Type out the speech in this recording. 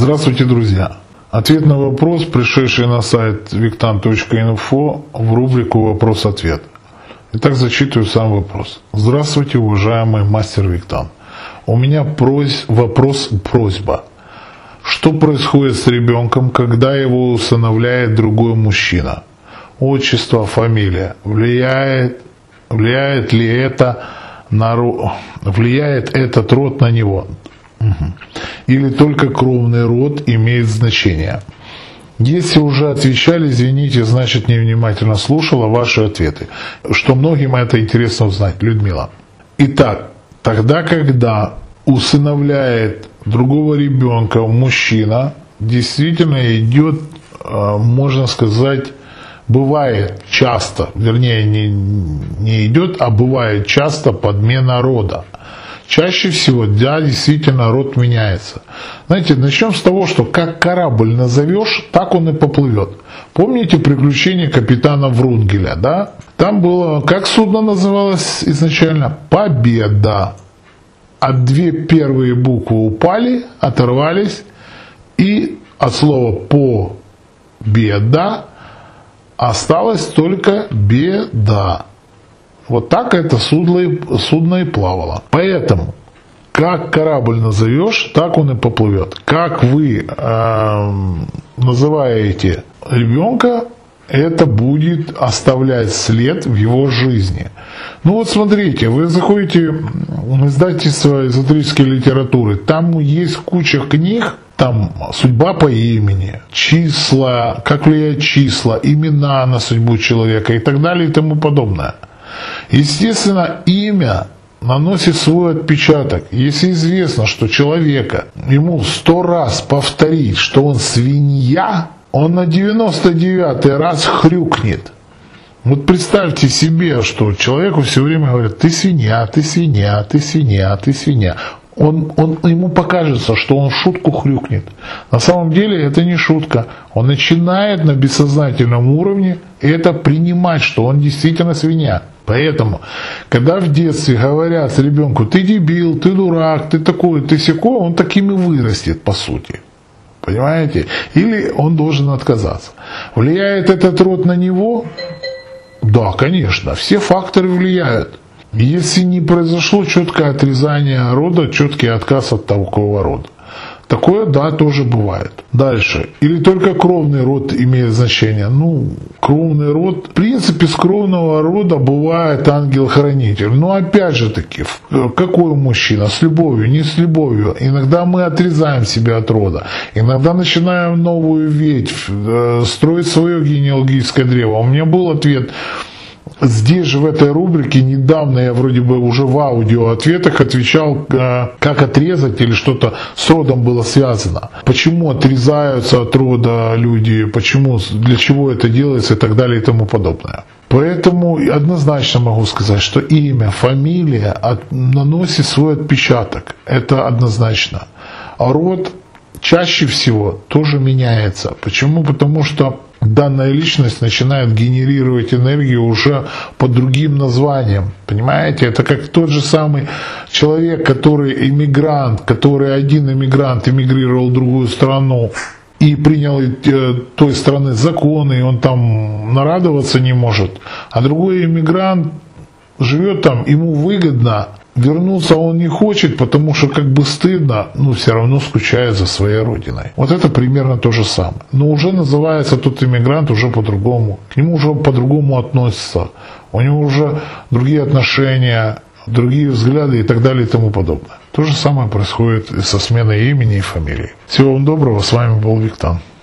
Здравствуйте, друзья! Ответ на вопрос, пришедший на сайт victan.info в рубрику «Вопрос-ответ». Итак, зачитываю сам вопрос. Здравствуйте, уважаемый мастер Виктан. У меня прос, вопрос, просьба. Что происходит с ребенком, когда его усыновляет другой мужчина? Отчество, фамилия. Влияет, влияет ли это на, влияет этот род на него? Или только кровный род имеет значение? Если уже отвечали, извините, значит невнимательно слушала ваши ответы. Что многим это интересно узнать, Людмила. Итак, тогда, когда усыновляет другого ребенка мужчина, действительно идет, э, можно сказать, бывает часто, вернее не, не идет, а бывает часто подмена рода. Чаще всего, да, действительно, род меняется. Знаете, начнем с того, что как корабль назовешь, так он и поплывет. Помните приключения капитана Врунгеля, да? Там было, как судно называлось изначально? Победа. А две первые буквы упали, оторвались, и от слова «победа» осталось только «беда». Вот так это судно и, судно и плавало. Поэтому, как корабль назовешь, так он и поплывет. Как вы э, называете ребенка, это будет оставлять след в его жизни. Ну вот смотрите, вы заходите в издательство эзотерической литературы, там есть куча книг, там судьба по имени, числа, как влияют числа, имена на судьбу человека и так далее и тому подобное. Естественно, имя наносит свой отпечаток. Если известно, что человека ему сто раз повторить, что он свинья, он на 99 раз хрюкнет. Вот представьте себе, что человеку все время говорят, ты свинья, ты свинья, ты свинья, ты свинья. Он, он, ему покажется, что он шутку хрюкнет. На самом деле это не шутка. Он начинает на бессознательном уровне это принимать, что он действительно свинья. Поэтому, когда в детстве говорят ребенку, ты дебил, ты дурак, ты такой, ты секой, он таким и вырастет, по сути. Понимаете? Или он должен отказаться. Влияет этот род на него? Да, конечно, все факторы влияют. Если не произошло четкое отрезание рода, четкий отказ от такого рода. Такое, да, тоже бывает. Дальше. Или только кровный род имеет значение. Ну, кровный род. В принципе, с кровного рода бывает ангел-хранитель. Но опять же таки, какой мужчина? С любовью, не с любовью. Иногда мы отрезаем себя от рода. Иногда начинаем новую ветвь, э, строить свое генеалогическое древо. У меня был ответ Здесь же в этой рубрике недавно я вроде бы уже в аудио ответах отвечал, э, как отрезать или что-то с родом было связано. Почему отрезаются от рода люди, почему, для чего это делается и так далее и тому подобное. Поэтому однозначно могу сказать, что имя, фамилия от, наносит свой отпечаток. Это однозначно. А род чаще всего тоже меняется. Почему? Потому что данная личность начинает генерировать энергию уже под другим названием. Понимаете, это как тот же самый человек, который иммигрант, который один иммигрант эмигрировал в другую страну и принял э, той страны законы, и он там нарадоваться не может, а другой иммигрант живет там, ему выгодно, Вернуться он не хочет, потому что как бы стыдно, но все равно скучает за своей родиной. Вот это примерно то же самое. Но уже называется тот иммигрант уже по-другому. К нему уже по-другому относятся. У него уже другие отношения, другие взгляды и так далее и тому подобное. То же самое происходит со сменой имени и фамилии. Всего вам доброго, с вами был Виктан.